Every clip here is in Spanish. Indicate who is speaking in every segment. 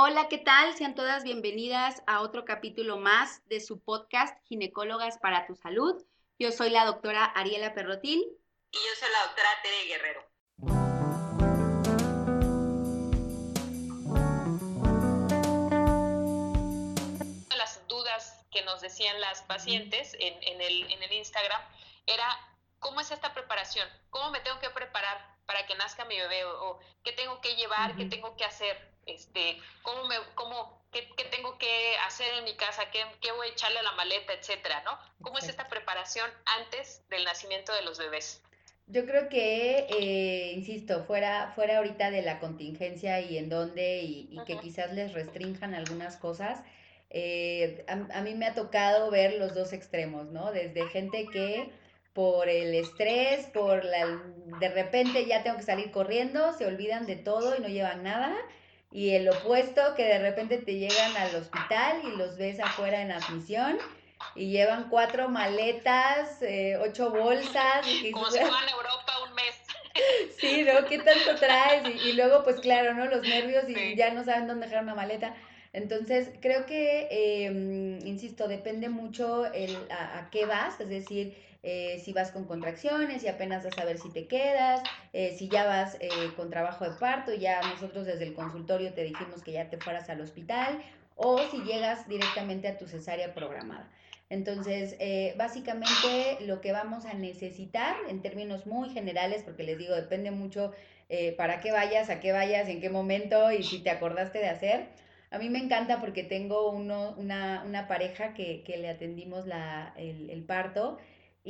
Speaker 1: Hola, ¿qué tal? Sean todas bienvenidas a otro capítulo más de su podcast Ginecólogas para tu Salud. Yo soy la doctora Ariela Perrotín.
Speaker 2: Y yo soy la doctora Tere Guerrero.
Speaker 3: Una de las dudas que nos decían las pacientes en, el, en el Instagram era, ¿cómo es esta preparación? ¿Cómo me tengo que preparar para que nazca mi bebé? ¿O, qué tengo que llevar? ¿Qué tengo que hacer? Este, cómo me, cómo, qué, qué, tengo que hacer en mi casa, qué, qué, voy a echarle a la maleta, etcétera, ¿no? ¿Cómo es esta preparación antes del nacimiento de los bebés?
Speaker 1: Yo creo que, eh, insisto, fuera, fuera ahorita de la contingencia y en dónde y, y que quizás les restrinjan algunas cosas, eh, a, a, mí me ha tocado ver los dos extremos, ¿no? Desde gente que por el estrés, por la, de repente ya tengo que salir corriendo, se olvidan de todo y no llevan nada, y el opuesto, que de repente te llegan al hospital y los ves afuera en admisión y llevan cuatro maletas, eh, ocho bolsas.
Speaker 3: Y Como si fueran a Europa un mes.
Speaker 1: Sí, ¿no? ¿Qué tanto traes? Y, luego, pues claro, ¿no? Los nervios y ya no saben dónde dejar una maleta. Entonces, creo que, eh, insisto, depende mucho el, a, a, qué vas, es decir, eh, si vas con contracciones y apenas vas a ver si te quedas, eh, si ya vas eh, con trabajo de parto, ya nosotros desde el consultorio te dijimos que ya te fueras al hospital, o si llegas directamente a tu cesárea programada. Entonces, básicamente lo que vamos a necesitar en términos muy generales, porque les digo, depende mucho para qué vayas, a qué vayas, en qué momento y si te acordaste de hacer. A mí me encanta porque tengo uno, una, una pareja que, que le atendimos la, el, el parto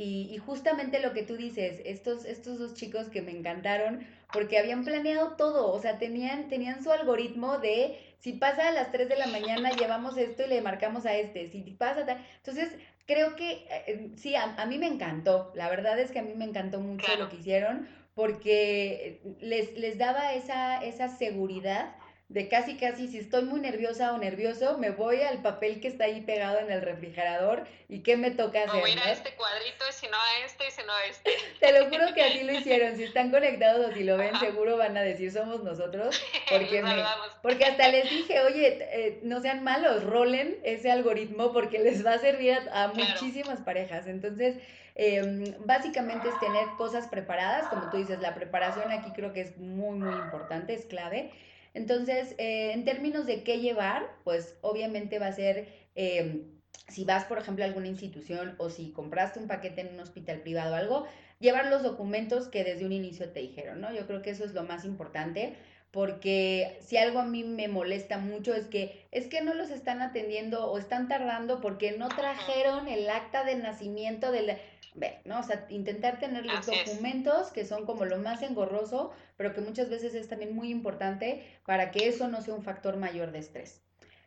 Speaker 1: y, justamente lo que tú dices, estos, estos dos chicos que me encantaron, porque habían planeado todo, o sea, tenían, tenían su algoritmo de si pasa a las 3 de la mañana, llevamos esto y le marcamos a este, si pasa tal. Entonces, creo que eh, sí, a, mí me encantó, la verdad es que a mí me encantó mucho lo que hicieron, porque les, les daba esa, esa seguridad de casi casi si estoy muy nerviosa o nervioso, me voy al papel que está ahí pegado en el refrigerador y qué me toca hacer.
Speaker 3: O ir a este cuadrito si no a este y si no a este.
Speaker 1: Te lo juro que así lo hicieron. Si están conectados o si lo ven, seguro van a decir somos nosotros. Porque, me, porque hasta les dije, oye, eh, no sean malos, rolen ese algoritmo porque les va a servir a, muchísimas parejas. Entonces, eh, básicamente es tener cosas preparadas. Como tú dices, la preparación aquí creo que es muy, muy importante, es clave. Entonces, eh, en términos de qué llevar, pues obviamente va a ser, eh, si vas, por ejemplo, a alguna institución o si compraste un paquete en un hospital privado o algo, llevar los documentos que desde un inicio te dijeron, ¿no? Yo creo que eso es lo más importante porque si algo a mí me molesta mucho es que es que no los están atendiendo o están tardando porque no trajeron el acta de nacimiento del ver, ¿no? O sea, intentar tener los documentos que son como lo más engorroso, pero que muchas veces es también muy importante para que eso no sea un factor mayor de estrés.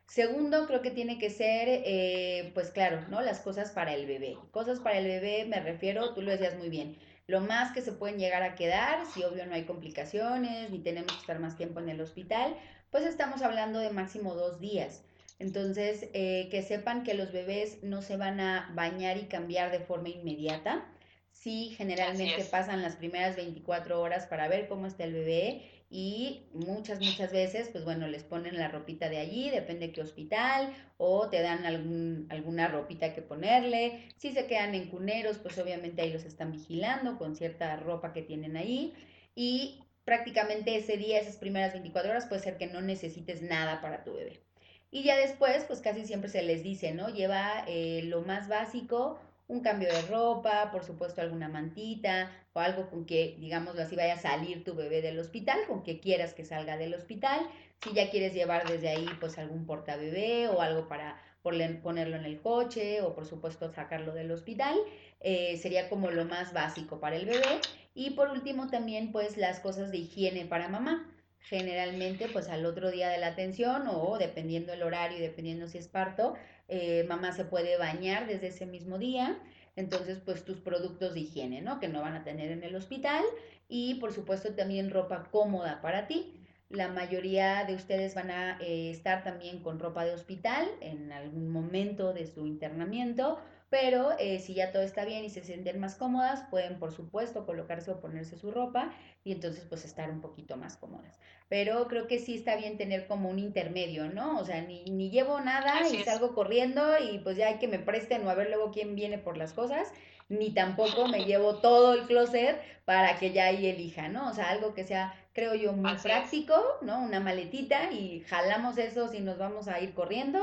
Speaker 1: Segundo, creo que tiene que ser, eh, pues claro, ¿no? Las cosas para el bebé. Cosas para el bebé, me refiero, tú lo decías muy bien, lo más que se pueden llegar a quedar, si obvio no hay complicaciones, ni tenemos que estar más tiempo en el hospital, pues estamos hablando de máximo dos días. Entonces, eh, que sepan que los bebés no se van a bañar y cambiar de forma inmediata. Sí, generalmente pasan las primeras 24 horas para ver cómo está el bebé y muchas, muchas veces, pues bueno, les ponen la ropita de allí, depende qué hospital, o te dan algún, alguna ropita que ponerle. Si se quedan en cuneros, pues obviamente ahí los están vigilando con cierta ropa que tienen ahí. Y prácticamente ese día, esas primeras 24 horas, puede ser que no necesites nada para tu bebé. Y ya después, pues casi siempre se les dice, ¿no? Lleva eh, lo más básico, un cambio de ropa, por supuesto alguna mantita o algo con que, digámoslo así, vaya a salir tu bebé del hospital, con que quieras que salga del hospital. Si ya quieres llevar desde ahí, pues algún portabebé o algo para ponerlo en el coche o por supuesto sacarlo del hospital, eh, sería como lo más básico para el bebé. Y por último también, pues las cosas de higiene para mamá generalmente pues al otro día de la atención o dependiendo el horario y dependiendo si es parto, eh, mamá se puede bañar desde ese mismo día. Entonces, pues tus productos de higiene, ¿no? Que no van a tener en el hospital y por supuesto también ropa cómoda para ti. La mayoría de ustedes van a eh, estar también con ropa de hospital en algún momento de su internamiento pero eh, si ya todo está bien y se sienten más cómodas, pueden por supuesto colocarse o ponerse su ropa y entonces pues estar un poquito más cómodas. Pero creo que sí está bien tener como un intermedio, ¿no? O sea, ni, ni llevo nada y salgo corriendo y pues ya hay que me presten o a ver luego quién viene por las cosas, ni tampoco me llevo todo el closet para que ya ahí elija, ¿no? O sea, algo que sea, creo yo, muy práctico, ¿no? Una maletita y jalamos eso si nos vamos a ir corriendo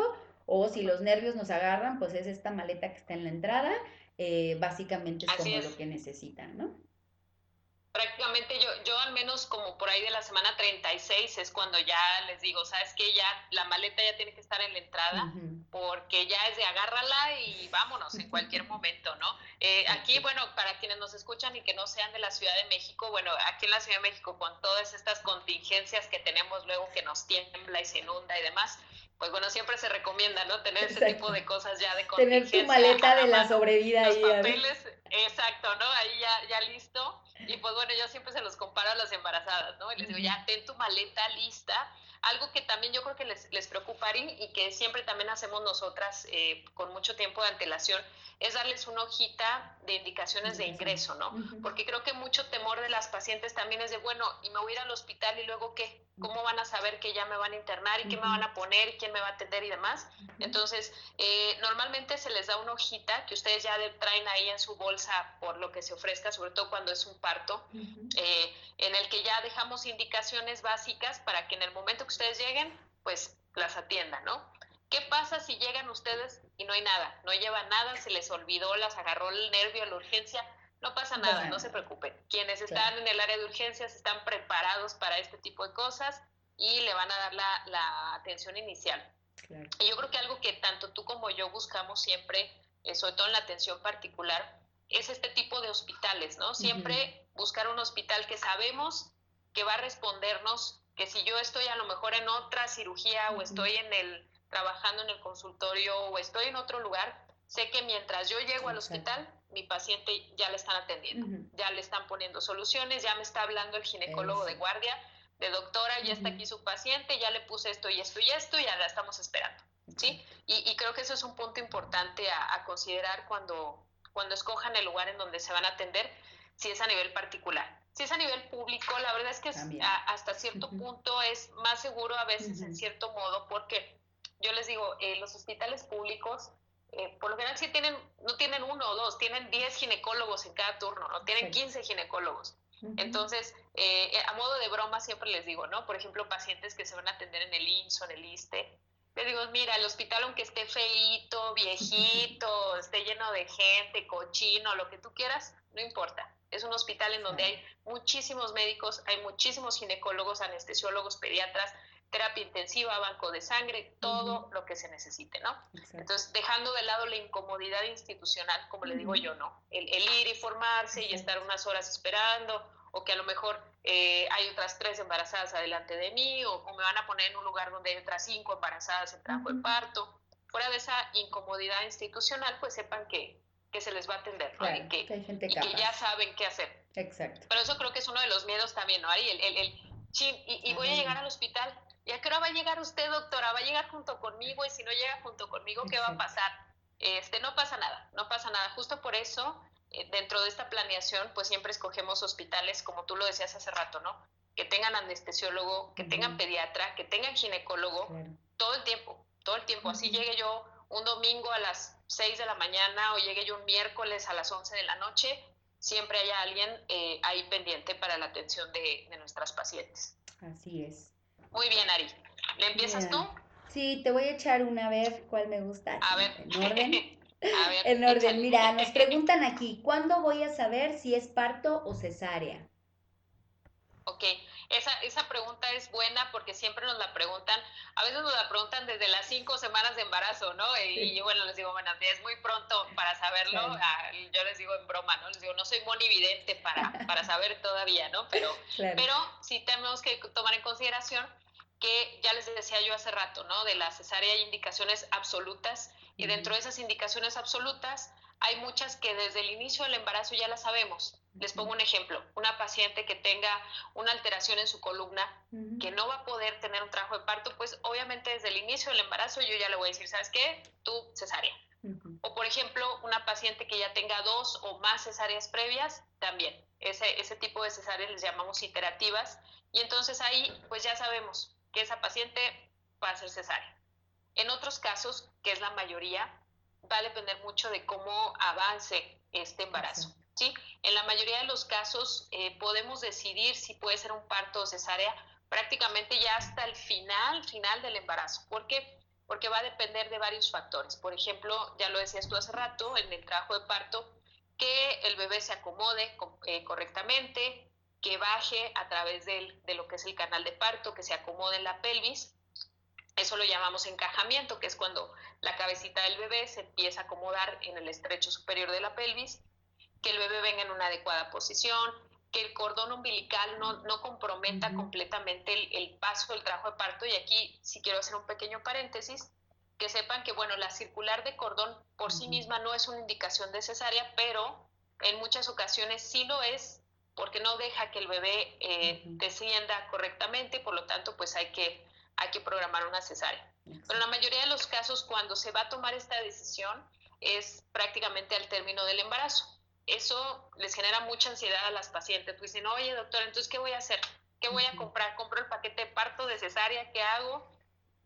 Speaker 1: o si los nervios nos agarran, pues es esta maleta que está en la entrada, eh, básicamente es como lo que necesitan, ¿no?
Speaker 3: Prácticamente yo, yo al menos como por ahí de la semana 36 es cuando ya les digo, sabes que ya la maleta ya tiene que estar en la entrada porque ya es de agárrala y vámonos en cualquier momento, ¿no? Eh, aquí, bueno, para quienes nos escuchan y que no sean de la Ciudad de México, bueno, aquí en la Ciudad de México con todas estas contingencias que tenemos luego que nos tiembla y se inunda y demás, pues bueno, siempre se recomienda, ¿no? Tener ese tipo de cosas ya de
Speaker 1: Tener tu maleta de la sobrevida
Speaker 3: ahí. papeles, exacto, ¿no? Ahí ya, ya listo. Y pues bueno, yo siempre se los comparo a las embarazadas, ¿no? Y les digo, ya ten tu maleta lista. Algo que también yo creo que les, les preocupa y que siempre también hacemos nosotras eh, con mucho tiempo de antelación es darles una hojita de indicaciones de ingreso, ¿no? Porque creo que mucho temor de las pacientes también es de, bueno, y me voy a ir al hospital y luego qué, ¿cómo van a saber que ya me van a internar y qué me van a poner y quién me va a atender y demás? Entonces, eh, normalmente se les da una hojita que ustedes ya traen ahí en su bolsa por lo que se ofrezca, sobre todo cuando es un parto, eh, en el que ya dejamos indicaciones básicas para que en el momento que ustedes lleguen, pues las atiendan, ¿no? ¿Qué pasa si llegan ustedes y no hay nada? No llevan nada, se les olvidó, las agarró el nervio, la urgencia. No pasa nada, no se preocupen. Quienes están en el área de urgencias están preparados para este tipo de cosas y le van a dar la, atención inicial. Y yo creo que algo que tanto tú como yo buscamos siempre, eh, sobre todo en la atención particular, es este tipo de hospitales, ¿no? Siempre buscar un hospital que sabemos que va a respondernos, que si yo estoy a lo mejor en otra cirugía o estoy en el trabajando en el consultorio o estoy en otro lugar, sé que mientras yo llego al hospital, mi paciente ya le están atendiendo, ya le están poniendo soluciones, ya me está hablando el ginecólogo de guardia, de doctora, ya está aquí su paciente, ya le puse esto y esto y esto, y ya la estamos esperando. ¿sí? Y, creo que eso es un punto importante a, considerar cuando, cuando escojan el lugar en donde se van a atender, si es a nivel particular. Si es a nivel público, la verdad es que hasta cierto punto es más seguro a veces en cierto modo, porque yo les digo, eh, los hospitales públicos, eh, por lo general sí tienen, no tienen uno o dos, tienen 10 ginecólogos en cada turno, no tienen 15 ginecólogos. Entonces, eh, a modo de broma siempre les digo, ¿no? Por ejemplo, pacientes que se van a atender en el INSO, en el ISTE, les digo, mira, el hospital aunque esté feíto, viejito, esté lleno de gente, cochino, lo que tú quieras, no importa. Es un hospital en donde hay muchísimos médicos, hay muchísimos ginecólogos, anestesiólogos, pediatras, terapia intensiva, banco de sangre, todo lo que se necesite, ¿no? Entonces, dejando de lado la incomodidad institucional, como le digo yo, ¿no? El, ir y formarse y estar unas horas esperando, o que a lo mejor eh, hay otras tres embarazadas adelante de mí, o, me van a poner en un lugar donde hay otras cinco embarazadas en trabajo de parto. Fuera de esa incomodidad institucional, pues sepan que, que se les va a atender, ¿no? y, que, que, ya saben qué hacer.
Speaker 1: Exacto.
Speaker 3: Pero eso creo que es uno de los miedos también, ¿no? Ari? El, el, el, y, y voy a llegar al hospital ¿Y a qué hora va a llegar usted, doctora? ¿Va a llegar junto conmigo? Y si no llega junto conmigo, ¿qué va a pasar? Este, no pasa nada, no pasa nada. Justo por eso, dentro de esta planeación, pues siempre escogemos hospitales, como tú lo decías hace rato, ¿no? Que tengan anestesiólogo, que tengan pediatra, que tengan ginecólogo, todo el tiempo, todo el tiempo. Así llegue yo un domingo a las 6 de la mañana o llegue yo un miércoles a las 11 de la noche, siempre haya alguien eh, ahí pendiente para la atención de, de nuestras pacientes.
Speaker 1: Así es.
Speaker 3: Muy bien, Ari. ¿Le empiezas tú?
Speaker 1: Sí, te voy a echar una vez cuál me gusta.
Speaker 3: A ver.
Speaker 1: En orden. a ver. En orden. Mira, nos preguntan aquí, ¿cuándo voy a saber si es parto o cesárea?
Speaker 3: Ok, esa, esa pregunta es buena porque siempre nos la preguntan, a veces nos la preguntan desde las cinco semanas de embarazo, ¿no? Y, bueno, les digo, bueno, es muy pronto para saberlo, ah, yo les digo en broma, ¿no? Les digo, no soy monividente para, para saber todavía, ¿no? Pero, pero sí tenemos que tomar en consideración que ya les decía yo hace rato, ¿no? De la cesárea hay indicaciones absolutas y dentro de esas indicaciones absolutas hay muchas que desde el inicio del embarazo ya las sabemos. Les pongo un ejemplo, una paciente que tenga una alteración en su columna, que no va a poder tener un trabajo de parto, pues obviamente desde el inicio del embarazo yo ya le voy a decir, ¿sabes qué? Tú cesárea. O por ejemplo, una paciente que ya tenga dos o más cesáreas previas, también. Ese, ese tipo de cesáreas les llamamos iterativas. Y entonces ahí pues ya sabemos que esa paciente va a ser cesárea. En otros casos, que es la mayoría, va a depender mucho de cómo avance este embarazo. ¿sí? En la mayoría de los casos eh, podemos decidir si puede ser un parto o cesárea prácticamente ya hasta el final, final del embarazo. ¿Por qué? Porque va a depender de varios factores. Por ejemplo, ya lo decías tú hace rato, en el trabajo de parto, que el bebé se acomode eh, correctamente, que baje a través de lo que es el canal de parto, que se acomode en la pelvis. Eso lo llamamos encajamiento, que es cuando la cabecita del bebé se empieza a acomodar en el estrecho superior de la pelvis, que el bebé venga en una adecuada posición, que el cordón umbilical no, no comprometa completamente el, el, paso del trabajo de parto. Y aquí, si quiero hacer un pequeño paréntesis, que sepan que, bueno, la circular de cordón por sí misma no es una indicación de cesárea, pero en muchas ocasiones sí lo es porque no deja que el bebé eh, descienda correctamente, por lo tanto, pues hay que, hay que programar una cesárea. Pero en la mayoría de los casos, cuando se va a tomar esta decisión, es prácticamente al término del embarazo. Eso les genera mucha ansiedad a las pacientes. Pues dicen, oye, doctor, entonces, ¿qué voy a hacer? ¿Qué voy a comprar? ¿Compro el paquete de parto de cesárea? ¿Qué hago?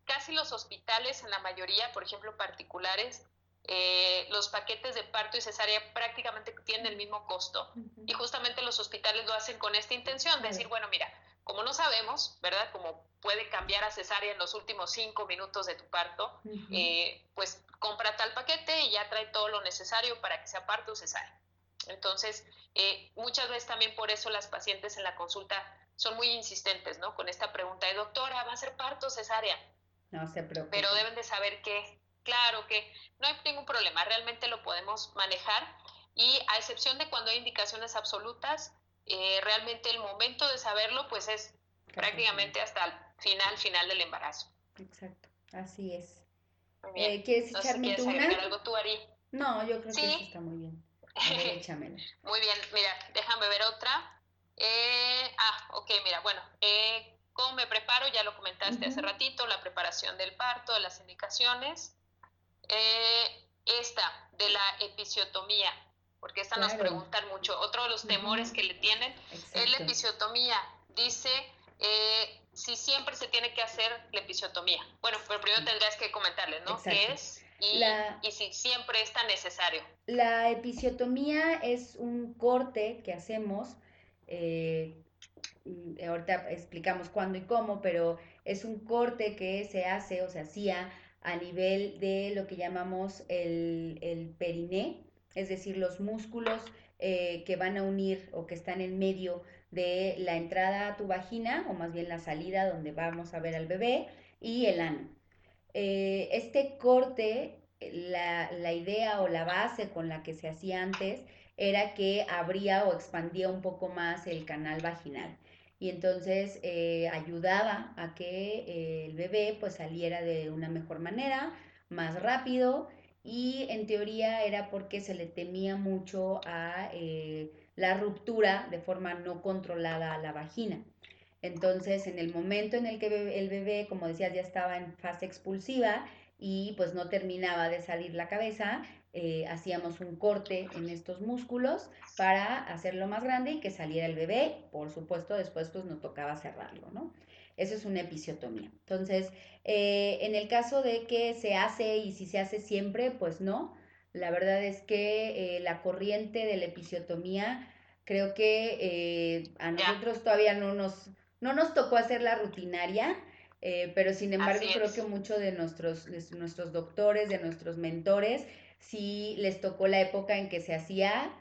Speaker 3: Casi los hospitales, en la mayoría, por ejemplo, particulares, eh, los paquetes de parto y cesárea prácticamente tienen el mismo costo y justamente los hospitales lo hacen con esta intención de decir, bueno, mira, como no sabemos, ¿verdad? Como puede cambiar a cesárea en los últimos cinco minutos de tu parto, eh, pues compra tal paquete y ya trae todo lo necesario para que sea parto o cesárea. Entonces, eh, muchas veces también por eso las pacientes en la consulta son muy insistentes, ¿no? Con esta pregunta de doctora, ¿va a ser parto o cesárea?
Speaker 1: No se preocupe.
Speaker 3: Pero deben de saber que Claro que no hay ningún problema, realmente lo podemos manejar y a excepción de cuando hay indicaciones absolutas, eh, realmente el momento de saberlo pues es prácticamente hasta el final, final del embarazo.
Speaker 1: Exacto, así es. Eh, ¿Quieres echarme
Speaker 3: no una? algo tú, Ari?
Speaker 1: No, yo creo que eso está muy bien. échamela.
Speaker 3: muy bien, mira, déjame ver otra. Eh, ah, ok, mira, bueno, ¿cómo me preparo? Ya lo comentaste hace ratito, la preparación del parto, las indicaciones. Eh, esta de la episiotomía, porque esta nos preguntan mucho. Otro de los temores que le tienen es la episiotomía. Dice eh, si siempre se tiene que hacer la episiotomía. Bueno, pero primero tendrías que comentarles, ¿no? ¿Qué es? Y, y, si siempre es tan necesario.
Speaker 1: La episiotomía es un corte que hacemos, eh, ahorita explicamos cuándo y cómo, pero es un corte que se hace o se hacía a nivel de lo que llamamos el, el periné, es decir, los músculos eh, que van a unir o que están en medio de la entrada a tu vagina, o más bien la salida donde vamos a ver al bebé, y el ano. Eh, este corte, la, la idea o la base con la que se hacía antes era que abría o expandía un poco más el canal vaginal y entonces eh, ayudaba a que eh, el bebé pues saliera de una mejor manera, más rápido y en teoría era porque se le temía mucho a eh, la ruptura de forma no controlada a la vagina. Entonces, en el momento en el que el bebé, como decías, ya estaba en fase expulsiva y pues no terminaba de salir la cabeza, eh, hacíamos un corte en estos músculos para hacerlo más grande y que saliera el bebé. Por supuesto, después pues nos tocaba cerrarlo, ¿no? Eso es una episiotomía. Entonces, eh, en el caso de que se hace y si se hace siempre, pues no. La verdad es que eh, la corriente de la episiotomía, creo que a nosotros todavía no nos, no nos tocó hacer la rutinaria. pero sin embargo creo que muchos de nuestros, de nuestros doctores, de nuestros mentores, sí les tocó la época en que se hacía,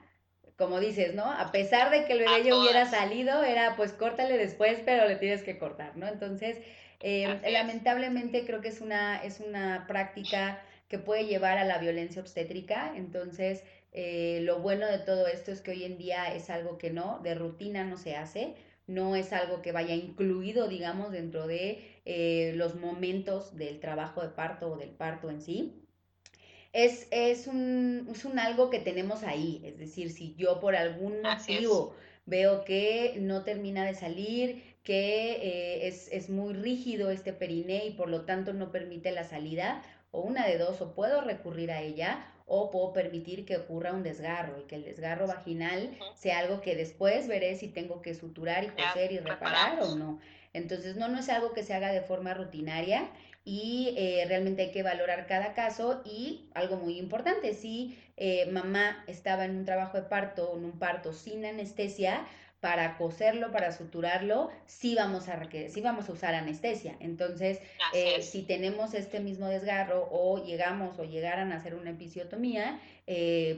Speaker 1: como dices, ¿no? A pesar de que el bebé ya hubiera salido, era pues córtale después, pero le tienes que cortar, ¿no? Entonces, eh, lamentablemente creo que es una, es una práctica que puede llevar a la violencia obstétrica, entonces eh, lo bueno de todo esto es que hoy en día es algo que no, de rutina no se hace, no es algo que vaya incluido, digamos, dentro de eh, los momentos del trabajo de parto o del parto en sí es, es, un, es un algo que tenemos ahí. Es decir, si yo por algún motivo veo que no termina de salir, que eh, es, es muy rígido este periné y por lo tanto no permite la salida, o una de dos, o puedo recurrir a ella o puedo permitir que ocurra un desgarro y que el desgarro vaginal sea algo que después veré si tengo que suturar y coser y reparar o no. Entonces, no, no es algo que se haga de forma rutinaria y eh, realmente hay que valorar cada caso y algo muy importante, si eh, mamá estaba en un trabajo de parto o en un parto sin anestesia, para coserlo, para suturarlo, sí vamos a, sí vamos a usar anestesia. Entonces, eh, si tenemos este mismo desgarro o llegamos o llegaran a hacer una episiotomía,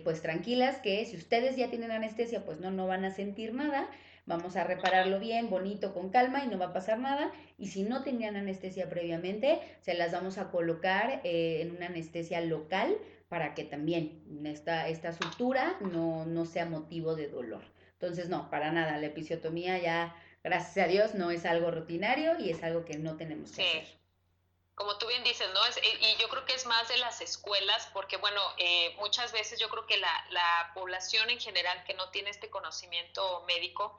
Speaker 1: pues tranquilas que si ustedes ya tienen anestesia, pues no, no van a sentir nada vamos a repararlo bien, bonito, con calma y no va a pasar nada. Y si no tenían anestesia previamente, se las vamos a colocar eh, en una anestesia local para que también esta, esta sutura no, no sea motivo de dolor. Entonces, no, para nada, la episiotomía ya, gracias a Dios, no es algo rutinario y es algo que no tenemos que hacer
Speaker 3: como tú bien dices, ¿no? Es, y yo creo que es más de las escuelas, porque bueno, eh, muchas veces yo creo que la, la, población en general que no tiene este conocimiento médico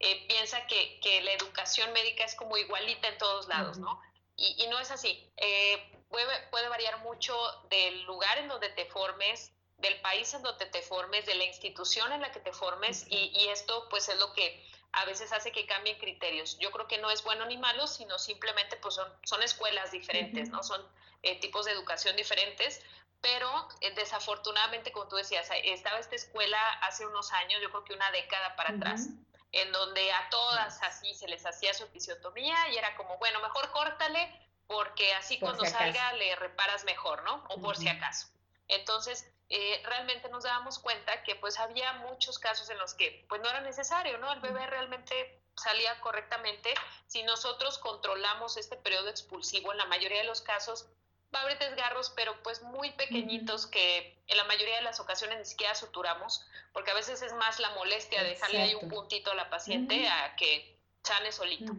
Speaker 3: eh, piensa que, que, la educación médica es como igualita en todos lados, ¿no? Y, y, no es así. Eh, puede, puede variar mucho del lugar en donde te formes, del país en donde te formes, de la institución en la que te formes, y, y esto pues es lo que a veces hace que cambien criterios. Yo creo que no es bueno ni malo, sino simplemente pues son, son escuelas diferentes, ¿no? Son eh, tipos de educación diferentes, pero eh, desafortunadamente, como tú decías, estaba esta escuela hace unos años, yo creo que una década para atrás, en donde a todas así se les hacía su episiotomía y era como, bueno, mejor córtale porque así cuando salga le reparas mejor, ¿no? O por si acaso. Entonces, eh, realmente nos dábamos cuenta que pues había muchos casos en los que pues no era necesario, ¿no? El bebé realmente salía correctamente. Si nosotros controlamos este periodo expulsivo, en la mayoría de los casos va a haber desgarros, pero pues muy pequeñitos que en la mayoría de las ocasiones ni siquiera suturamos, porque a veces es más la molestia de dejarle ahí un puntito a la paciente a que sane solito.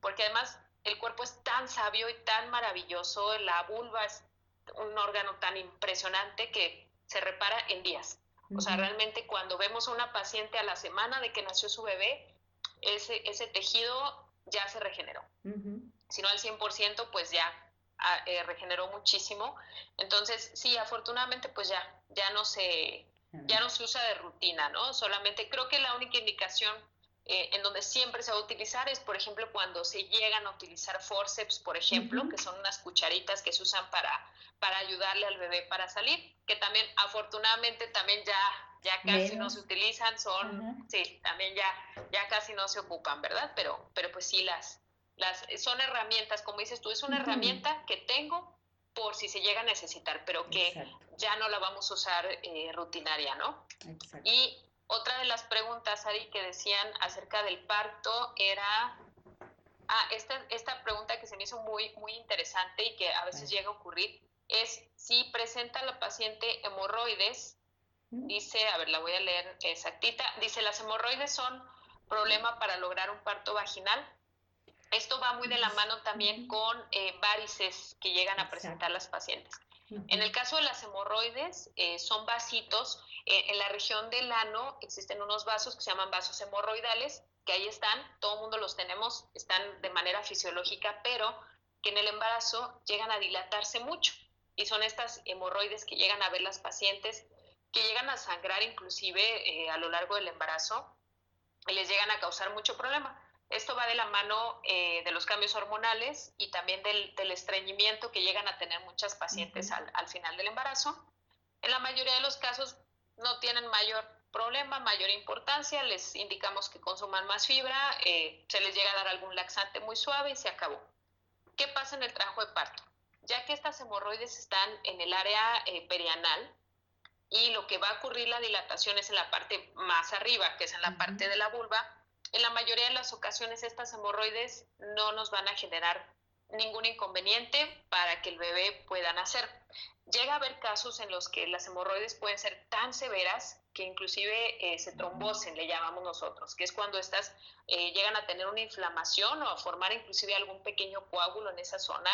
Speaker 3: Porque además el cuerpo es tan sabio y tan maravilloso, la vulva es un órgano tan impresionante que se repara en días. O sea, realmente cuando vemos a una paciente a la semana de que nació su bebé, ese, ese tejido ya se regeneró. Si no al 100%, pues ya ah, eh, regeneró muchísimo. Entonces, sí, afortunadamente, pues ya, ya no se, ya no se usa de rutina, ¿no? Solamente creo que la única indicación eh, en donde siempre se va a utilizar es, por ejemplo, cuando se llegan a utilizar forceps, por ejemplo, que son unas cucharitas que se usan para, para ayudarle al bebé para salir, que también afortunadamente también ya, ya casi no se utilizan, son, sí, también ya, ya casi no se ocupan, ¿verdad? Pero, pero pues sí, las, las, son herramientas, como dices tú, es una herramienta que tengo por si se llega a necesitar, pero que ya no la vamos a usar eh, rutinaria, ¿no? Exacto. Y otra de las preguntas, Ari, que decían acerca del parto era, ah, esta, esta pregunta que se me hizo muy, muy interesante y que a veces llega a ocurrir, es si presenta la paciente hemorroides, dice, a ver, la voy a leer exactita, dice, las hemorroides son problema para lograr un parto vaginal. Esto va muy de la mano también con eh, varices que llegan a presentar las pacientes. En el caso de las hemorroides, eh, son vasitos. Eh, en la región del ano existen unos vasos que se llaman vasos hemorroidales, que ahí están, todo el mundo los tenemos, están de manera fisiológica, pero que en el embarazo llegan a dilatarse mucho. Y son estas hemorroides que llegan a ver las pacientes, que llegan a sangrar inclusive eh, a lo largo del embarazo y les llegan a causar mucho problema. Esto va de la mano eh, de los cambios hormonales y también del, estreñimiento que llegan a tener muchas pacientes al, final del embarazo. En la mayoría de los casos no tienen mayor problema, mayor importancia, les indicamos que consuman más fibra, eh, se les llega a dar algún laxante muy suave y se acabó. ¿Qué pasa en el trabajo de parto? Ya que estas hemorroides están en el área eh, perianal y lo que va a ocurrir la dilatación es en la parte más arriba, que es en la parte de la vulva, en la mayoría de las ocasiones estas hemorroides no nos van a generar ningún inconveniente para que el bebé pueda nacer. Llega a haber casos en los que las hemorroides pueden ser tan severas que inclusive eh, se trombosen, le llamamos nosotros, que es cuando estas eh, llegan a tener una inflamación o a formar inclusive algún pequeño coágulo en esa zona,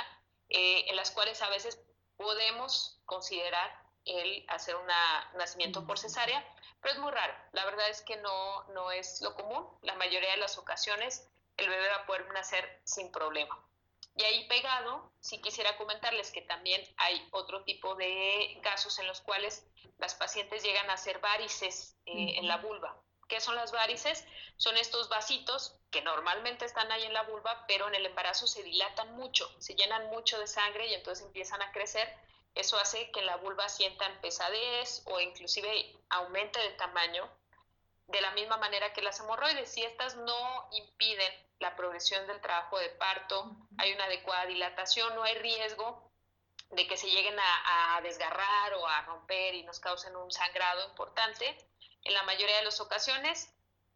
Speaker 3: eh, en las cuales a veces podemos considerar el hacer un nacimiento por cesárea, pero es muy raro. La verdad es que no, no es lo común. La mayoría de las ocasiones el bebé va a poder nacer sin problema. Y ahí pegado, sí quisiera comentarles que también hay otro tipo de casos en los cuales las pacientes llegan a hacer varices eh, en la vulva. ¿Qué son las varices? Son estos vasitos que normalmente están ahí en la vulva, pero en el embarazo se dilatan mucho, se llenan mucho de sangre y entonces empiezan a crecer. Eso hace que la vulva sientan pesadez o inclusive aumente de tamaño de la misma manera que las hemorroides. Si estas no impiden la progresión del trabajo de parto, hay una adecuada dilatación, no hay riesgo de que se lleguen a, desgarrar o a romper y nos causen un sangrado importante. En la mayoría de las ocasiones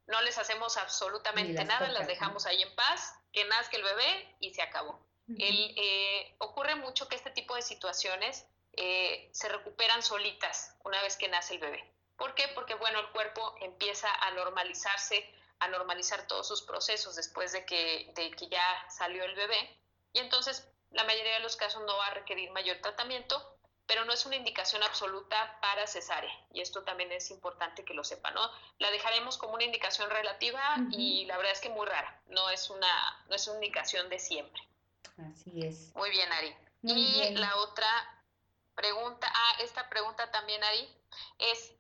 Speaker 3: no les hacemos absolutamente nada, las dejamos ahí en paz, que nazca el bebé y se acabó. Eh, ocurre mucho que este tipo de situaciones eh, se recuperan solitas una vez que nace el bebé. ¿Por qué? Porque, bueno, el cuerpo empieza a normalizarse, a normalizar todos sus procesos después de que, de que ya salió el bebé. Y entonces, la mayoría de los casos no va a requerir mayor tratamiento, pero no es una indicación absoluta para cesárea. Y esto también es importante que lo sepan, ¿no? La dejaremos como una indicación relativa y la verdad es que muy rara. No es una, no es una indicación de siempre.
Speaker 1: Así es.
Speaker 3: Muy bien, Ari. y la otra pregunta, ah, esta pregunta también, Ari, es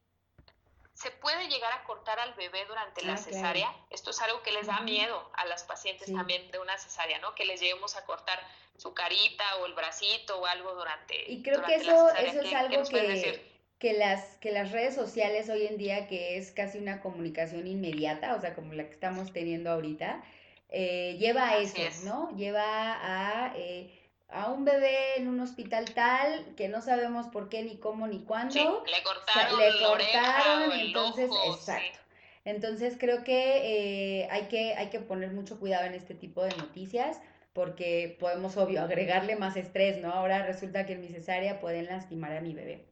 Speaker 3: ¿Se puede llegar a cortar al bebé durante la cesárea? Esto es algo que les da miedo a las pacientes también de una cesárea, ¿no? Que les lleguemos a cortar su carita o el bracito o algo durante
Speaker 1: Y creo que eso, eso es algo que, que, las, que las redes sociales hoy en día, que es casi una comunicación inmediata, o sea, como la que estamos teniendo ahorita, eh, lleva a eso, ¿no? Lleva a... Eh, a un bebé en un hospital tal que no sabemos por qué, ni cómo, ni cuándo.
Speaker 3: le cortaron, le cortaron
Speaker 1: entonces, exacto. Entonces creo que, eh, hay que hay que poner mucho cuidado en este tipo de noticias porque podemos, obvio, agregarle más estrés, ¿no? Ahora resulta que en mi cesárea pueden lastimar a mi bebé.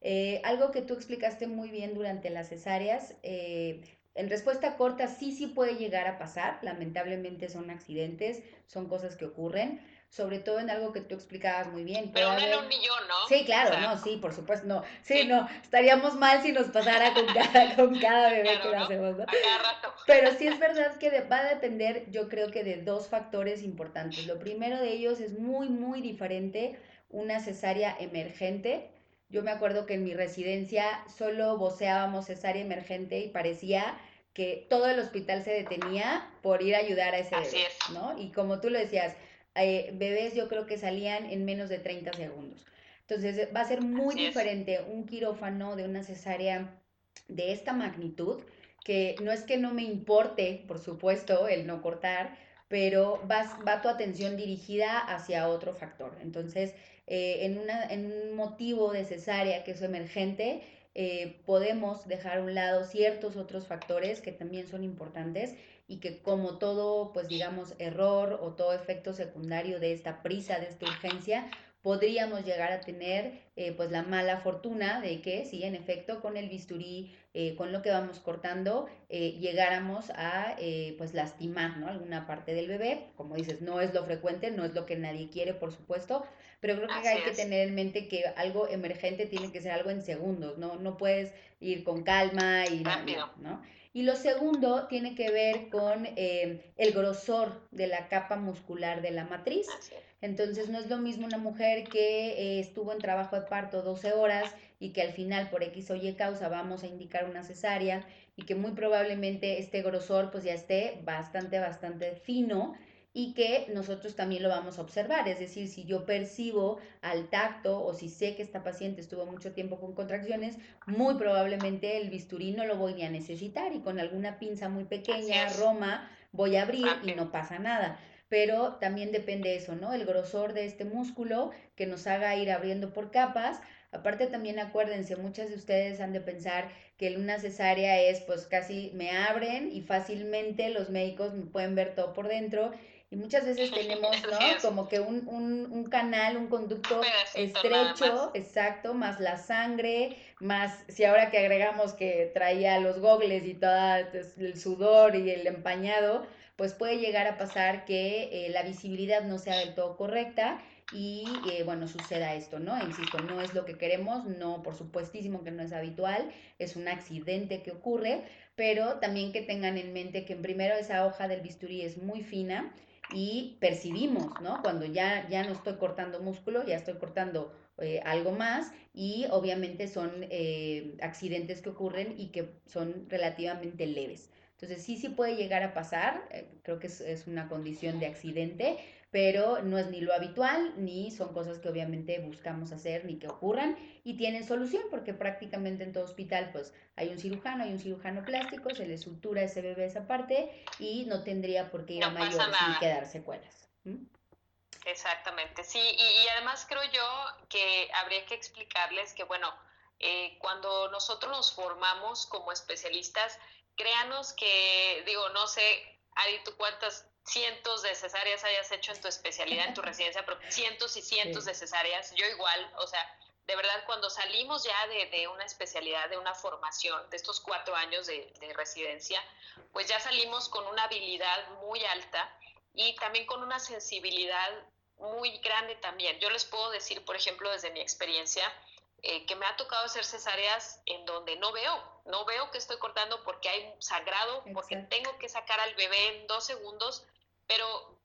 Speaker 1: Eh, algo que tú explicaste muy bien durante las cesáreas, eh, en respuesta corta sí, sí puede llegar a pasar, lamentablemente son accidentes, son cosas que ocurren, sobre todo en algo que tú explicabas muy bien.
Speaker 3: Pero una en un millón, ¿no?
Speaker 1: Sí, claro, no, sí, por supuesto, no. Sí, no, estaríamos mal si nos pasara con cada, con cada bebé que nacemos, ¿no?
Speaker 3: cada rato.
Speaker 1: Pero sí es verdad que va a depender, yo creo que de dos factores importantes. Lo primero de ellos es muy, muy diferente una cesárea emergente. Yo me acuerdo que en mi residencia solo voceábamos cesárea emergente y parecía que todo el hospital se detenía por ir a ayudar a ese bebé, ¿no? Y como tú lo decías, eh, bebés yo creo que salían en menos de 30 segundos. Entonces va a ser muy diferente un quirófano de una cesárea de esta magnitud, que no es que no me importe, por supuesto, el no cortar, pero va, va tu atención dirigida hacia otro factor. Entonces, eh, en, una, en un motivo de cesárea que es emergente, eh, podemos dejar a un lado ciertos otros factores que también son importantes y que como todo, pues digamos, error o todo efecto secundario de esta prisa, de esta urgencia, podríamos llegar a tener eh, pues la mala fortuna de que, sí, en efecto, con el bisturí, eh, con lo que vamos cortando, eh, llegáramos a pues lastimar ¿no? alguna parte del bebé. Como dices, no es lo frecuente, no es lo que nadie quiere, por supuesto, pero creo que hay que tener en mente que algo emergente tiene que ser algo en segundos, ¿no? No puedes ir con calma y
Speaker 3: rápido,
Speaker 1: ¿no? Y lo segundo tiene que ver con eh, el grosor de la capa muscular de la matriz. Entonces no es lo mismo una mujer que eh, estuvo en trabajo de parto 12 horas y que al final por X o Y causa vamos a indicar una cesárea y que muy probablemente este grosor pues ya esté bastante, bastante fino y que nosotros también lo vamos a observar. Es decir, si yo percibo al tacto o si sé que esta paciente estuvo mucho tiempo con contracciones, muy probablemente el bisturí no lo voy a necesitar y con alguna pinza muy pequeña, Roma, voy a abrir y no pasa nada. Pero también depende eso, ¿no? El grosor de este músculo que nos haga ir abriendo por capas. Aparte también acuérdense, muchas de ustedes han de pensar que una cesárea es pues casi me abren y fácilmente los médicos me pueden ver todo por dentro y muchas veces tenemos, ¿no? Como que un, un, un canal, un conducto estrecho, exacto, más la sangre, más si ahora que agregamos que traía los gogles y todo el sudor y el empañado, pues puede llegar a pasar que eh, la visibilidad no sea del todo correcta y eh, bueno, suceda esto, ¿no? Insisto, no es lo que queremos, no, por supuestísimo que no es habitual, es un accidente que ocurre, pero también que tengan en mente que en primero esa hoja del bisturí es muy fina y percibimos, ¿no? Cuando ya, ya no estoy cortando músculo, ya estoy cortando eh, algo más y obviamente son eh, accidentes que ocurren y que son relativamente leves. Entonces sí, sí puede llegar a pasar, eh, creo que es, es, una condición de accidente, pero no es ni lo habitual, ni son cosas que obviamente buscamos hacer, ni que ocurran, y tienen solución, porque prácticamente en todo hospital pues hay un cirujano, hay un cirujano plástico, se le sutura ese bebé esa parte y no tendría por qué ir a mayor sin quedar secuelas.
Speaker 3: Exactamente, sí, y, además creo yo que habría que explicarles que, bueno, eh, cuando nosotros nos formamos como especialistas, créanos que, digo, no sé, Ari, tú cuántas cientos de cesáreas hayas hecho en tu especialidad, en tu residencia, pero cientos y cientos de cesáreas, yo igual, o sea, de verdad, cuando salimos ya de, de, una especialidad, de una formación, de estos cuatro años de, de, residencia, pues ya salimos con una habilidad muy alta y también con una sensibilidad muy grande también. Yo les puedo decir, por ejemplo, desde mi experiencia, eh, que me ha tocado hacer cesáreas en donde no veo, no veo que estoy cortando porque hay sagrado, porque tengo que sacar al bebé en dos segundos, pero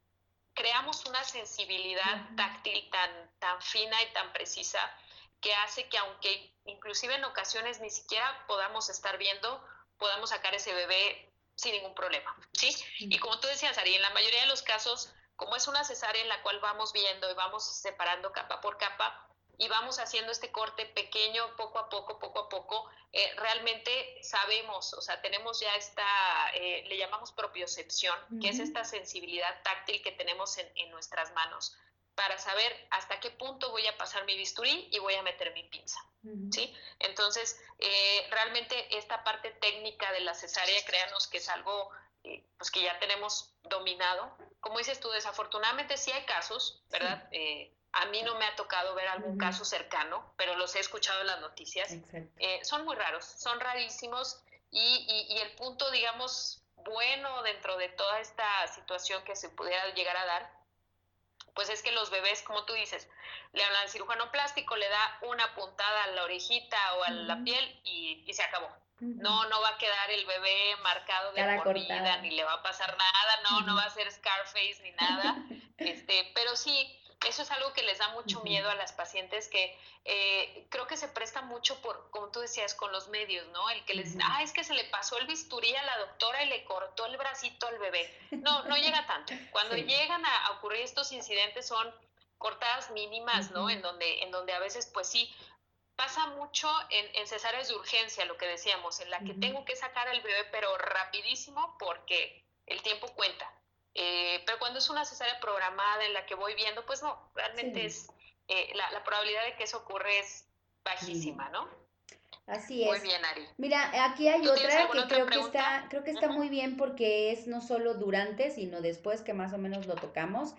Speaker 3: creamos una sensibilidad táctil tan, tan fina y tan precisa que hace que aunque inclusive en ocasiones ni siquiera podamos estar viendo, podamos sacar ese bebé sin ningún problema, ¿sí? Y como tú decías, Ari, en la mayoría de los casos, como es una cesárea en la cual vamos viendo y vamos separando capa por capa, y vamos haciendo este corte pequeño, poco a poco, poco a poco, eh, realmente sabemos, o sea, tenemos ya esta, eh, le llamamos propiocepción, que es esta sensibilidad táctil que tenemos en, nuestras manos para saber hasta qué punto voy a pasar mi bisturí y voy a meter mi pinza, ¿sí? Entonces, eh, realmente esta parte técnica de la cesárea, créanos que es algo pues que ya tenemos dominado. Como dices tú, desafortunadamente sí hay casos, ¿verdad? A mí no me ha tocado ver algún caso cercano, pero los he escuchado en las noticias. Eh, son muy raros, son rarísimos y, y, el punto, digamos, bueno dentro de toda esta situación que se pudiera llegar a dar, pues es que los bebés, como tú dices, le hablan al cirujano plástico, le da una puntada a la orejita o a la piel y, y se acabó. No, no va a quedar el bebé marcado de por vida, ni le va a pasar nada, no, no va a ser Scarface ni nada. este, pero sí, eso es algo que les da mucho miedo a las pacientes que eh, creo que se presta mucho por, como tú decías, con los medios, ¿no? El que les dice, ah, es que se le pasó el bisturí a la doctora y le cortó el bracito al bebé. No, no llega tanto. Cuando llegan a, ocurrir estos incidentes son cortadas mínimas, ¿no? En donde, en donde a veces, pues sí, pasa mucho en, en cesáreas de urgencia, lo que decíamos, en la que tengo que sacar al bebé, pero rapidísimo porque el tiempo cuenta. Eh, pero cuando es una cesárea programada en la que voy viendo, pues no, realmente es eh, la, probabilidad de que eso ocurra es bajísima, ¿no?
Speaker 1: Así es.
Speaker 3: Muy bien, Ari.
Speaker 1: Mira, aquí hay otra que creo que está, creo que está muy bien porque es no solo durante, sino después que más o menos lo tocamos.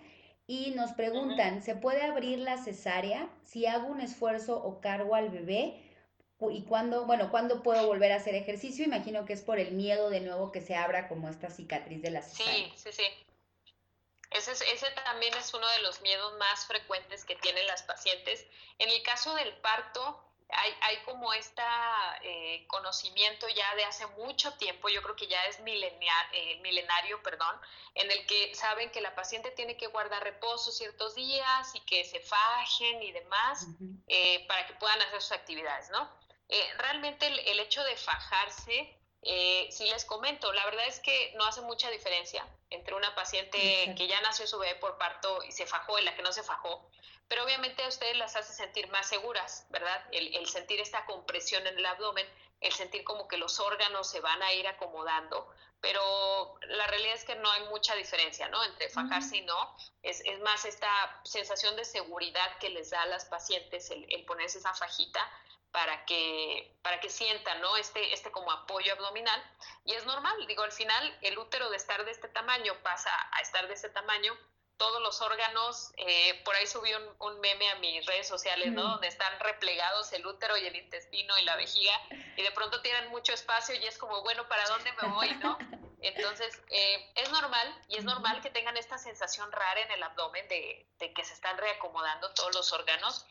Speaker 1: Y nos preguntan, ¿se puede abrir la cesárea si hago un esfuerzo o cargo al bebé? ¿Y cuándo, bueno, cuándo puedo volver a hacer ejercicio? Imagino que es por el miedo de nuevo que se abra como esta cicatriz de la cesárea.
Speaker 3: Sí, sí, sí. Ese, ese también es uno de los miedos más frecuentes que tienen las pacientes. En el caso del parto, hay, hay como este conocimiento ya de hace mucho tiempo, yo creo que ya es eh, milenario, perdón, en el que saben que la paciente tiene que guardar reposo ciertos días y que se fajen y demás eh, para que puedan hacer sus actividades, ¿no? Eh, realmente el, hecho de fajarse, eh, si les comento, la verdad es que no hace mucha diferencia entre una paciente que ya nació su bebé por parto y se fajó y la que no se fajó, pero obviamente a ustedes las hace sentir más seguras, ¿verdad? El, el sentir esta compresión en el abdomen, el sentir como que los órganos se van a ir acomodando, pero la realidad es que no hay mucha diferencia, ¿no? Entre fajarse y no, es, es, más esta sensación de seguridad que les da a las pacientes el, el ponerse esa fajita, para que, para que sientan ¿no? este, este como apoyo abdominal. Y es normal, digo, al final el útero de estar de este tamaño pasa a estar de este tamaño, todos los órganos, eh, por ahí subí un, un, meme a mis redes sociales, ¿no? Donde están replegados el útero y el intestino y la vejiga, y de pronto tienen mucho espacio y es como, bueno, ¿para dónde me voy, no? Entonces, eh, es normal y es normal que tengan esta sensación rara en el abdomen de, que se están reacomodando todos los órganos.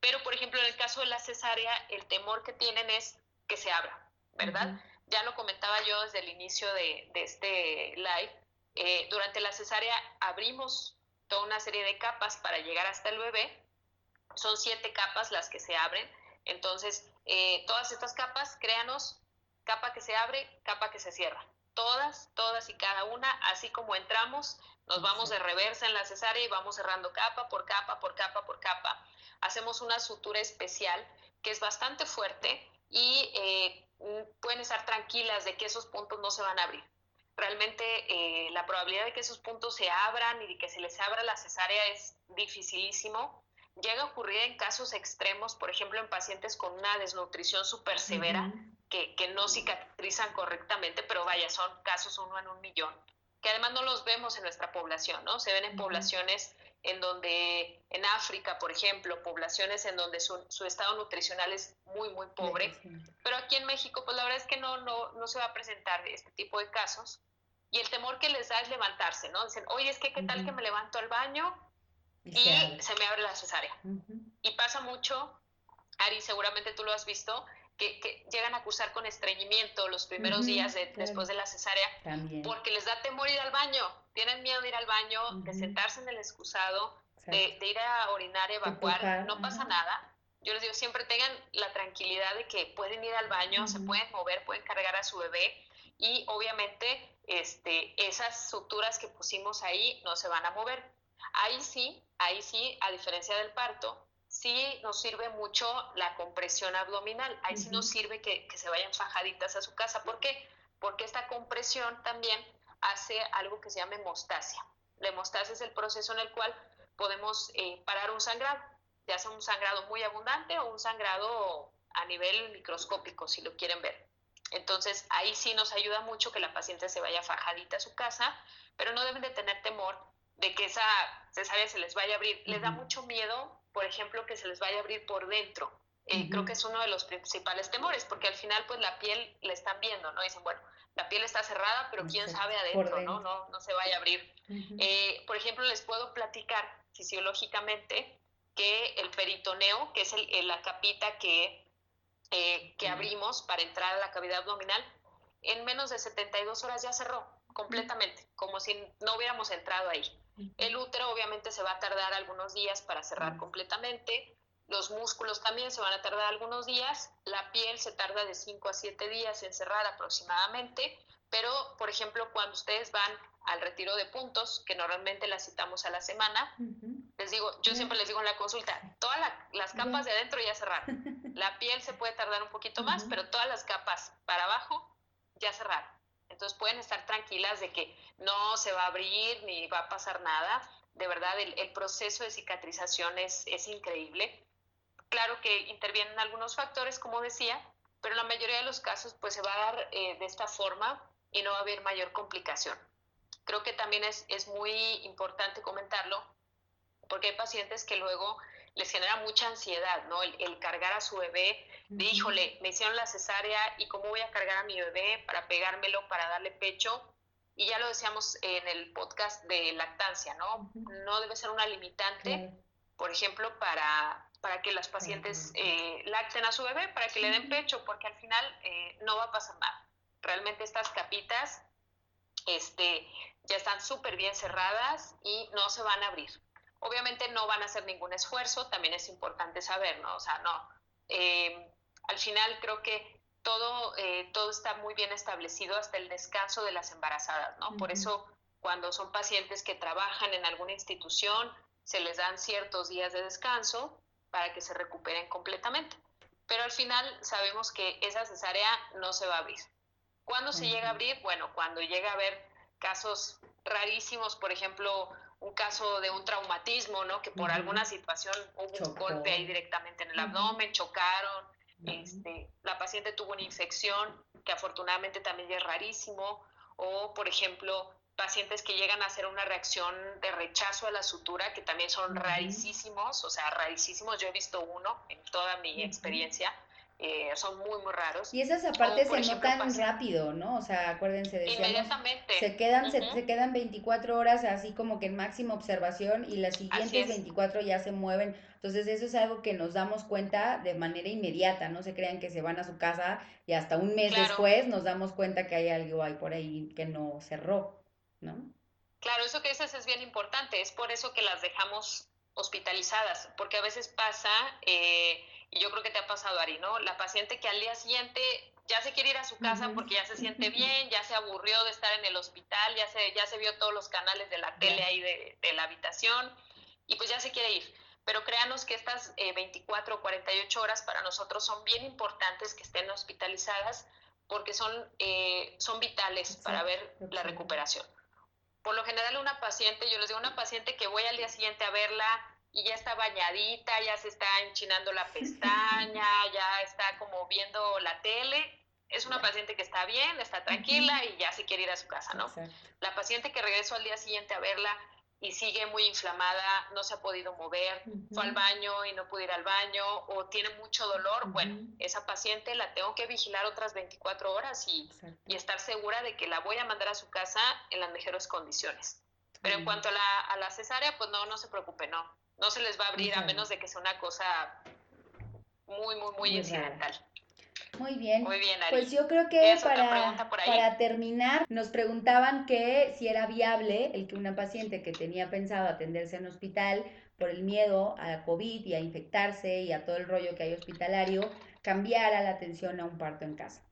Speaker 3: Pero, por ejemplo, en el caso de la cesárea, el temor que tienen es que se abra, ¿verdad? Ya lo comentaba yo desde el inicio de, este live. Eh, durante la cesárea abrimos toda una serie de capas para llegar hasta el bebé. Son siete capas las que se abren. Entonces, eh, todas estas capas, créanos, capa que se abre, capa que se cierra. Todas, todas y cada una, así como entramos, nos vamos de reversa en la cesárea y vamos cerrando capa por capa, por capa, por capa. Hacemos una sutura especial que es bastante fuerte y eh, pueden estar tranquilas de que esos puntos no se van a abrir. Realmente eh, la probabilidad de que esos puntos se abran y de que se les abra la cesárea es dificilísimo. Llega a ocurrir en casos extremos, por ejemplo, en pacientes con una desnutrición súper severa, que, que, no cicatrizan correctamente, pero vaya, son casos uno en un millón, que además no los vemos en nuestra población, ¿no? Se ven en poblaciones en donde, en África, por ejemplo, poblaciones en donde su, su, estado nutricional es muy, muy pobre, pero aquí en México, pues la verdad es que no, no, no se va a presentar este tipo de casos. Y el temor que les da es levantarse, ¿no? Dicen, oye, es que qué tal que me levanto al baño y, se, me abre la cesárea. Y pasa mucho, Ari, seguramente tú lo has visto, que, llegan a acusar con estreñimiento los primeros días después de la cesárea porque les da temor ir al baño, tienen miedo de ir al baño, de sentarse en el excusado, de, ir a orinar, evacuar, no pasa nada. Yo les digo, siempre tengan la tranquilidad de que pueden ir al baño, se pueden mover, pueden cargar a su bebé y obviamente este, esas suturas que pusimos ahí no se van a mover. Ahí sí, ahí sí, a diferencia del parto, sí nos sirve mucho la compresión abdominal. Ahí sí nos sirve que, se vayan fajaditas a su casa. ¿Por qué? Porque esta compresión también hace algo que se llama hemostasia. La hemostasia es el proceso en el cual podemos eh, parar un sangrado, ya sea un sangrado muy abundante o un sangrado a nivel microscópico, si lo quieren ver. Entonces, ahí sí nos ayuda mucho que la paciente se vaya fajadita a su casa, pero no deben de tener temor de que esa cesárea se les vaya a abrir. Les da mucho miedo por ejemplo, que se les vaya a abrir por dentro. Eh, creo que es uno de los principales temores, porque al final, pues la piel la están viendo, ¿no? Dicen, bueno, la piel está cerrada, pero quién sabe adentro, ¿no? ¿no? No se vaya a abrir. Eh, por ejemplo, les puedo platicar fisiológicamente que el peritoneo, que es la capita que, eh, que abrimos para entrar a la cavidad abdominal, en menos de 72 horas ya cerró completamente, como si no hubiéramos entrado ahí. El útero obviamente se va a tardar algunos días para cerrar completamente, los músculos también se van a tardar algunos días, la piel se tarda de 5 a 7 días en cerrar aproximadamente, pero por ejemplo cuando ustedes van al retiro de puntos, que normalmente las citamos a la semana, les digo, yo siempre les digo en la consulta, todas las capas de adentro ya cerraron. La piel se puede tardar un poquito más, pero todas las capas para abajo ya cerraron. Entonces pueden estar tranquilas de que no se va a abrir ni va a pasar nada. De verdad, el, proceso de cicatrización es, es, increíble. Claro que intervienen algunos factores, como decía, pero en la mayoría de los casos pues se va a dar eh, de esta forma y no va a haber mayor complicación. Creo que también es, es muy importante comentarlo porque hay pacientes que luego les genera mucha ansiedad, ¿no? El, cargar a su bebé, de híjole, me hicieron la cesárea y cómo voy a cargar a mi bebé para pegármelo, para darle pecho. Y ya lo decíamos en el podcast de lactancia, ¿no? No debe ser una limitante, por ejemplo, para, para que las pacientes eh, lacten a su bebé, para que le den pecho, porque al final eh, no va a pasar nada. Realmente estas capitas este, ya están súper bien cerradas y no se van a abrir. Obviamente no van a hacer ningún esfuerzo, también es importante saber, ¿no? O sea, no. Eh, al final creo que todo, eh, todo está muy bien establecido hasta el descanso de las embarazadas, ¿no? Por eso cuando son pacientes que trabajan en alguna institución, se les dan ciertos días de descanso para que se recuperen completamente. Pero al final sabemos que esa cesárea no se va a abrir. ¿Cuándo se llega a abrir? Bueno, cuando llega a haber casos rarísimos, por ejemplo, un caso de un traumatismo, ¿no? Que por alguna situación hubo un golpe ahí directamente en el abdomen, chocaron, este, la paciente tuvo una infección, que afortunadamente también es rarísimo, o por ejemplo, pacientes que llegan a hacer una reacción de rechazo a la sutura, que también son rarísimos, o sea, rarísimos, yo he visto uno en toda mi experiencia, eh, son muy, muy raros.
Speaker 1: Y esas aparte se notan rápido, ¿no? O sea, acuérdense, de
Speaker 3: Inmediatamente.
Speaker 1: Se quedan, se, se, quedan 24 horas así como que en máxima observación y las siguientes 24 ya se mueven. Entonces eso es algo que nos damos cuenta de manera inmediata, no se crean que se van a su casa y hasta un mes después nos damos cuenta que hay algo ahí por ahí que no cerró, ¿no?
Speaker 3: Claro, eso que dices es bien importante, es por eso que las dejamos hospitalizadas, porque a veces pasa, eh, y yo creo que te ha pasado, Ari, ¿no? La paciente que al día siguiente ya se quiere ir a su casa porque ya se siente bien, ya se aburrió de estar en el hospital, ya se, ya se vio todos los canales de la tele ahí de, de la habitación y pues ya se quiere ir. Pero créanos que estas 24 o 48 horas para nosotros son bien importantes que estén hospitalizadas porque son, eh, son vitales para ver la recuperación. Por lo general una paciente, yo les digo una paciente que voy al día siguiente a verla y ya está bañadita, ya se está enchinando la pestaña, ya está como viendo la tele, es una paciente que está bien, está tranquila y ya se quiere ir a su casa, ¿no? La paciente que regreso al día siguiente a verla y sigue muy inflamada, no se ha podido mover, fue al baño y no pudo ir al baño o tiene mucho dolor, bueno, esa paciente la tengo que vigilar otras 24 horas y, y, estar segura de que la voy a mandar a su casa en las mejores condiciones. Pero en cuanto a la, a la cesárea, pues no, no se preocupe, no, no se les va a abrir a menos de que sea una cosa muy, muy, muy, incidental.
Speaker 1: Muy bien. Muy bien, Pues yo creo que para, para terminar, nos preguntaban que si era viable el que una paciente que tenía pensado atenderse en hospital por el miedo a la COVID y a infectarse y a todo el rollo que hay hospitalario, cambiara la atención a un parto en casa.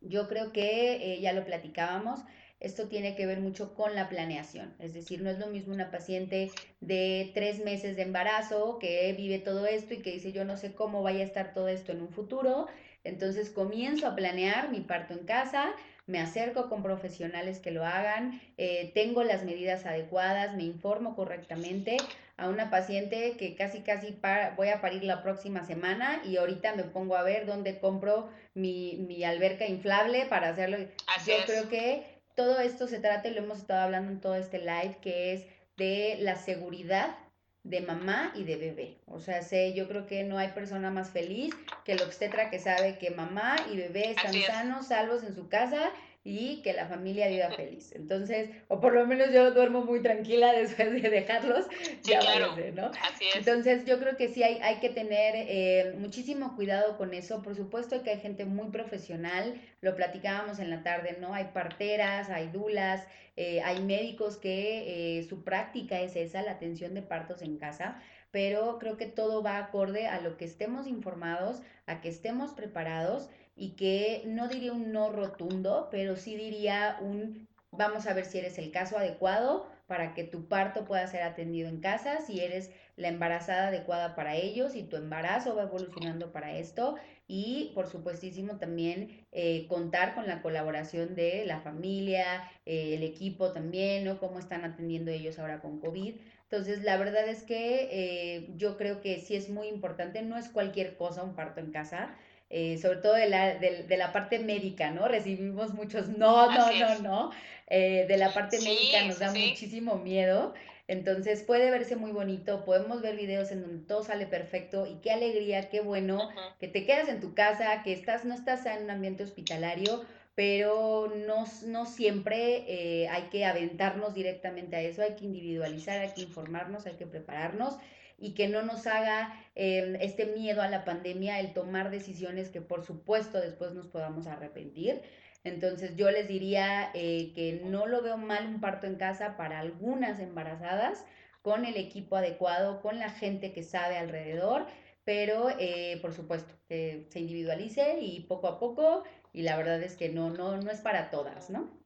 Speaker 1: Yo creo que eh, ya lo platicábamos, esto tiene que ver mucho con la planeación, es decir, no es lo mismo una paciente de tres meses de embarazo que vive todo esto y que dice yo no sé cómo vaya a estar todo esto en un futuro entonces comienzo a planear mi parto en casa, me acerco con profesionales que lo hagan, eh, tengo las medidas adecuadas, me informo correctamente a una paciente que casi casi voy a parir la próxima semana y ahorita me pongo a ver dónde compro mi, alberca inflable para hacerlo. Yo creo que todo esto se trata, y lo hemos estado hablando en todo este live, que es de la seguridad de mamá y de bebé. O sea, sé, yo creo que no hay persona más feliz que el obstetra que sabe que mamá y bebé están sanos, salvos en su casa y que la familia viva feliz. Entonces, o por lo menos yo duermo muy tranquila después de dejarlos. ya claro. ¿no? Así es. Entonces, yo creo que sí hay, hay que tener eh, muchísimo cuidado con eso. Por supuesto que hay gente muy profesional, lo platicábamos en la tarde, ¿no? Hay parteras, hay dulas, eh, hay médicos que eh, su práctica es esa, la atención de partos en casa pero creo que todo va acorde a lo que estemos informados, a que estemos preparados y que no diría un no rotundo, pero sí diría un vamos a ver si eres el caso adecuado para que tu parto pueda ser atendido en casa, si eres la embarazada adecuada para ellos y tu embarazo va evolucionando para esto y por supuestísimo también eh, contar con la colaboración de la familia, eh, el equipo también, ¿no? Cómo están atendiendo ellos ahora con COVID. Entonces, la verdad es que eh, yo creo que sí es muy importante, no es cualquier cosa un parto en casa, eh, sobre todo de la, de, la, parte médica, ¿no? Recibimos muchos no, no, no, no. Eh, de la parte médica nos da muchísimo miedo. Entonces puede verse muy bonito, podemos ver videos en donde todo sale perfecto y qué alegría, qué bueno que te quedas en tu casa, que estás, no estás en un ambiente hospitalario, pero no, no siempre eh, hay que aventarnos directamente a eso, hay que individualizar, hay que informarnos, hay que prepararnos y que no nos haga em, este miedo a la pandemia el tomar decisiones que por supuesto después nos podamos arrepentir. Entonces yo les diría eh, que no lo veo mal un parto en casa para algunas embarazadas, con el equipo adecuado, con la gente que sabe alrededor, pero eh, por supuesto que se individualice y poco a poco, y la verdad es que no, no, no es para todas, ¿no?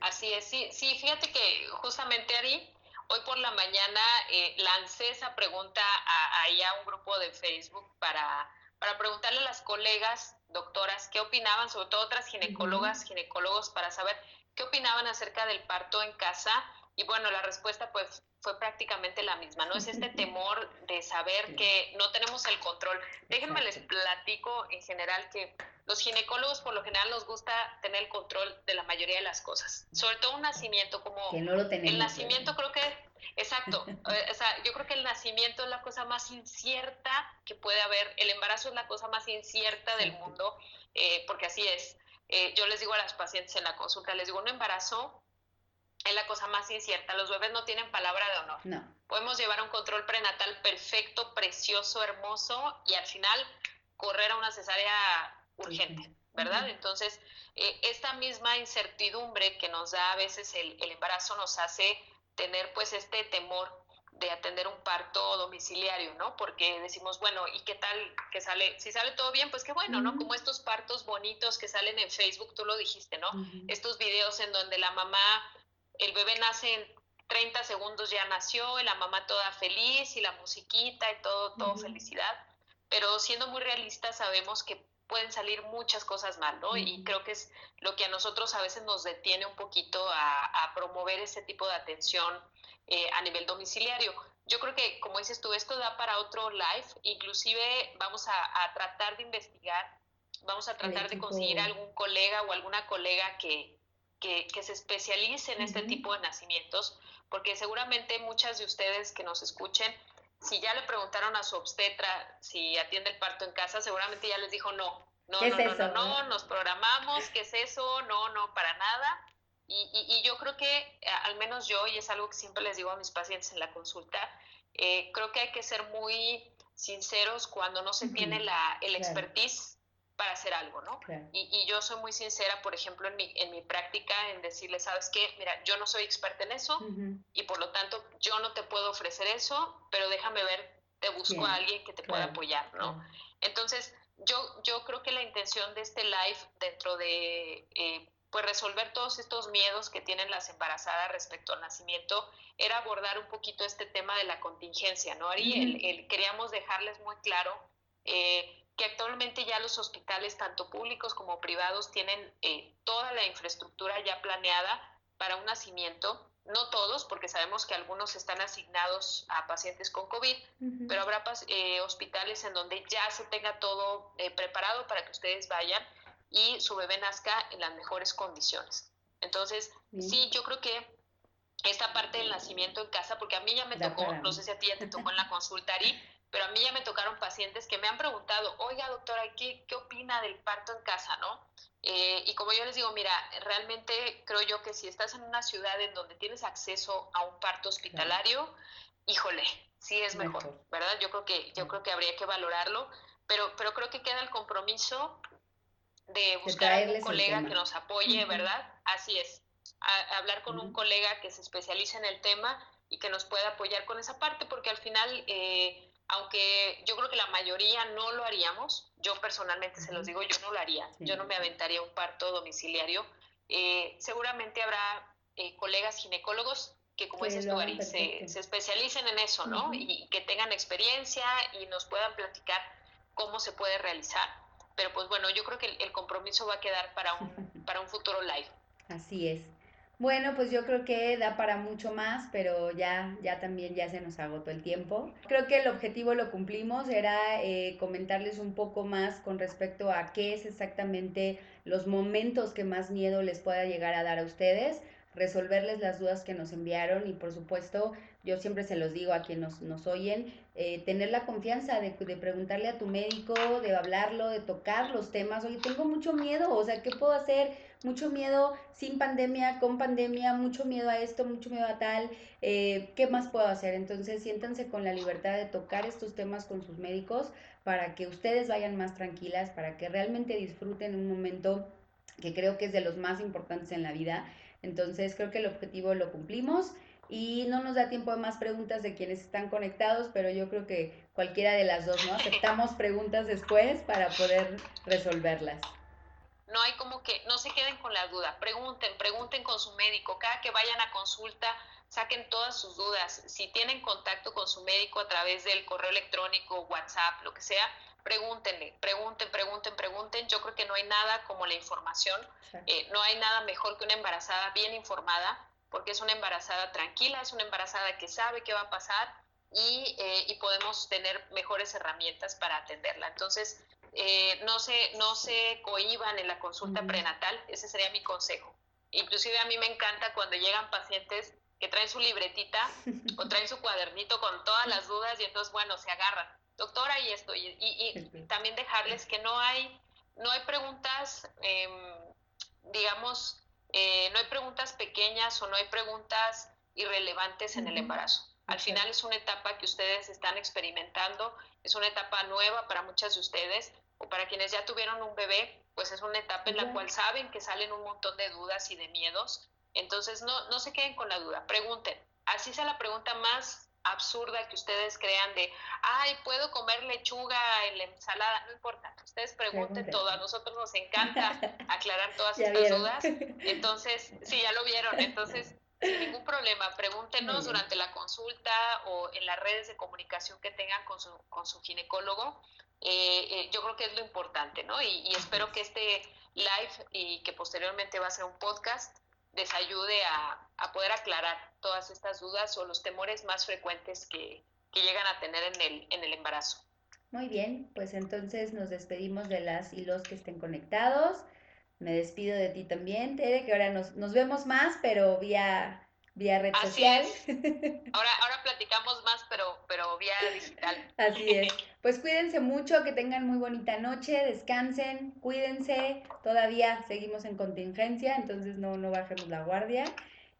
Speaker 3: Así es, sí, sí, fíjate que justamente Ari, Hoy por la mañana eh, lancé esa pregunta a, un grupo de Facebook para, para preguntarle a las colegas doctoras qué opinaban, sobre todo otras ginecólogas, ginecólogos, para saber qué opinaban acerca del parto en casa y bueno, la respuesta pues fue prácticamente la misma, ¿no? Es este temor de saber que no tenemos el control. Déjenme les platico en general que los ginecólogos por lo general nos gusta tener el control de la mayoría de las cosas, sobre todo un nacimiento como
Speaker 1: que no lo tenemos,
Speaker 3: el nacimiento creo que exacto, eh, o sea, yo creo que el nacimiento es la cosa más incierta que puede haber, el embarazo es la cosa más incierta del mundo, eh, porque así es. Eh, yo les digo a las pacientes en la consulta, les digo, un embarazo es la cosa más incierta. Los bebés no tienen palabra de honor.
Speaker 1: No.
Speaker 3: Podemos llevar un control prenatal perfecto, precioso, hermoso y al final correr a una cesárea urgente, ¿verdad? Entonces, eh, esta misma incertidumbre que nos da a veces el, el, embarazo nos hace tener pues este temor de atender un parto domiciliario, ¿no? Porque decimos, bueno, ¿y qué tal que sale? Si sale todo bien, pues qué bueno, ¿no? Como estos partos bonitos que salen en Facebook, tú lo dijiste, ¿no? Estos videos en donde la mamá el bebé nace en 30 segundos ya nació, y la mamá toda feliz y la musiquita y todo, todo felicidad. Pero siendo muy realistas sabemos que pueden salir muchas cosas mal, ¿no? Y creo que es lo que a nosotros a veces nos detiene un poquito a, promover ese tipo de atención eh, a nivel domiciliario. Yo creo que, como dices tú, esto da para otro live, inclusive vamos a, tratar de investigar, vamos a tratar de conseguir algún colega o alguna colega que, que, se especialice en este tipo de nacimientos, porque seguramente muchas de ustedes que nos escuchen, si ya le preguntaron a su obstetra si atiende el parto en casa, seguramente ya les dijo no, no, no, no, no, no, nos programamos, ¿qué es eso? No, no, para nada. Y, y, yo creo que, eh, al menos yo, y es algo que siempre les digo a mis pacientes en la consulta, eh, creo que hay que ser muy sinceros cuando no se tiene la, el expertise para hacer algo, ¿no? Y, y, yo soy muy sincera, por ejemplo, en mi, en mi práctica, en decirle, ¿sabes qué? Mira, yo no soy experta en eso y por lo tanto yo no te puedo ofrecer eso, pero déjame ver, te busco a alguien que te pueda apoyar, ¿no? Entonces, yo, yo creo que la intención de este live dentro de... Eh, pues resolver todos estos miedos que tienen las embarazadas respecto al nacimiento era abordar un poquito este tema de la contingencia, ¿no, Ari? el, queríamos dejarles muy claro eh, que actualmente ya los hospitales, tanto públicos como privados, tienen eh, toda la infraestructura ya planeada para un nacimiento. No todos, porque sabemos que algunos están asignados a pacientes con COVID, pero habrá eh, hospitales en donde ya se tenga todo eh, preparado para que ustedes vayan y su bebé nazca en las mejores condiciones. Entonces, sí, yo creo que esta parte del nacimiento en casa, porque a mí ya me tocó, no sé si a ti ya te tocó en la consulta, pero a mí ya me tocaron pacientes que me han preguntado, oiga doctora, ¿qué, qué opina del parto en casa, no? Eh, y como yo les digo, mira, realmente creo yo que si estás en una ciudad en donde tienes acceso a un parto hospitalario, híjole, sí es mejor, ¿verdad? Yo creo que, yo creo que habría que valorarlo, pero, pero creo que queda el compromiso de buscar a un colega que nos apoye, ¿verdad? Así es, hablar con un colega que se especialice en el tema y que nos pueda apoyar con esa parte, porque al final eh, aunque yo creo que la mayoría no lo haríamos, yo personalmente se los digo, yo no lo haría, yo no me aventaría un parto domiciliario. Eh, seguramente habrá eh, colegas ginecólogos que, como dices tú, Ari, se, especialicen en eso, ¿no? y, que tengan experiencia y nos puedan platicar cómo se puede realizar. Pero pues bueno, yo creo que el, el compromiso va a quedar para un, para un futuro live.
Speaker 1: Así es. Bueno, pues yo creo que da para mucho más, pero ya, ya también ya se nos agotó el tiempo. Creo que el objetivo lo cumplimos, era eh, comentarles un poco más con respecto a qué es exactamente los momentos que más miedo les pueda llegar a dar a ustedes, resolverles las dudas que nos enviaron y por supuesto yo siempre se los digo a quienes nos, oyen, eh, tener la confianza de, de, preguntarle a tu médico, de hablarlo, de tocar los temas, oye, tengo mucho miedo, o sea, ¿qué puedo hacer? Mucho miedo sin pandemia, con pandemia, mucho miedo a esto, mucho miedo a tal, eh, ¿qué más puedo hacer? Entonces siéntanse con la libertad de tocar estos temas con sus médicos para que ustedes vayan más tranquilas, para que realmente disfruten un momento que creo que es de los más importantes en la vida. Entonces creo que el objetivo lo cumplimos. Y no nos da tiempo de más preguntas de quienes están conectados, pero yo creo que cualquiera de las dos, ¿no? Aceptamos preguntas después para poder resolverlas.
Speaker 3: No hay como que, no se queden con la duda, pregunten, pregunten con su médico, cada que vayan a consulta, saquen todas sus dudas. Si tienen contacto con su médico a través del correo electrónico, WhatsApp, lo que sea, pregúntenle, pregunten, pregunten, pregunten. Yo creo que no hay nada como la información, eh, no hay nada mejor que una embarazada bien informada porque es una embarazada tranquila, es una embarazada que sabe qué va a pasar y, eh, y podemos tener mejores herramientas para atenderla. Entonces, eh, no, se, no se cohiban en la consulta prenatal, ese sería mi consejo. Inclusive a mí me encanta cuando llegan pacientes que traen su libretita o traen su cuadernito con todas las dudas y entonces, bueno, se agarran. Doctora, y esto, y, y, también dejarles que no hay, no hay preguntas, em, digamos, eh, no hay preguntas pequeñas o no hay preguntas irrelevantes en el embarazo. Al final es una etapa que ustedes están experimentando, es una etapa nueva para muchas de ustedes o para quienes ya tuvieron un bebé, pues es una etapa en la cual saben que salen un montón de dudas y de miedos. Entonces no, no se queden con la duda, pregunten. Así sea la pregunta más absurda que ustedes crean de, ay, ¿puedo comer lechuga en la ensalada? No importa, ustedes pregunten todo, a nosotros nos encanta aclarar todas estas dudas. Entonces, sí, ya lo vieron, entonces sin ningún problema, pregúntenos durante la consulta o en las redes de comunicación que tengan con su, con su ginecólogo. Eh, eh, yo creo que es lo importante, ¿no? Y, espero que este live y que posteriormente va a ser un podcast les ayude a, a poder aclarar todas estas dudas o los temores más frecuentes que, que llegan a tener en el, en el embarazo.
Speaker 1: Muy bien, pues entonces nos despedimos de las y los que estén conectados. Me despido de ti también, Tere, que ahora nos, nos vemos más, pero vía, vía red social.
Speaker 3: Ahora, ahora platicamos más, pero, pero vía digital.
Speaker 1: Así es. Pues cuídense mucho, que tengan muy bonita noche, descansen, cuídense. Todavía seguimos en contingencia, entonces no, no bajemos la guardia.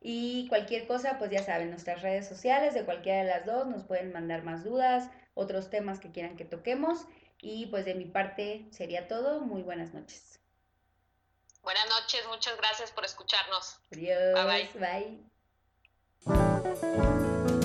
Speaker 1: Y cualquier cosa, pues ya saben, nuestras redes sociales de cualquiera de las dos nos pueden mandar más dudas, otros temas que quieran que toquemos. Y pues de mi parte sería todo. Muy buenas noches.
Speaker 3: Buenas noches, muchas gracias por escucharnos.
Speaker 1: Adiós. Bye bye. bye. Thank you.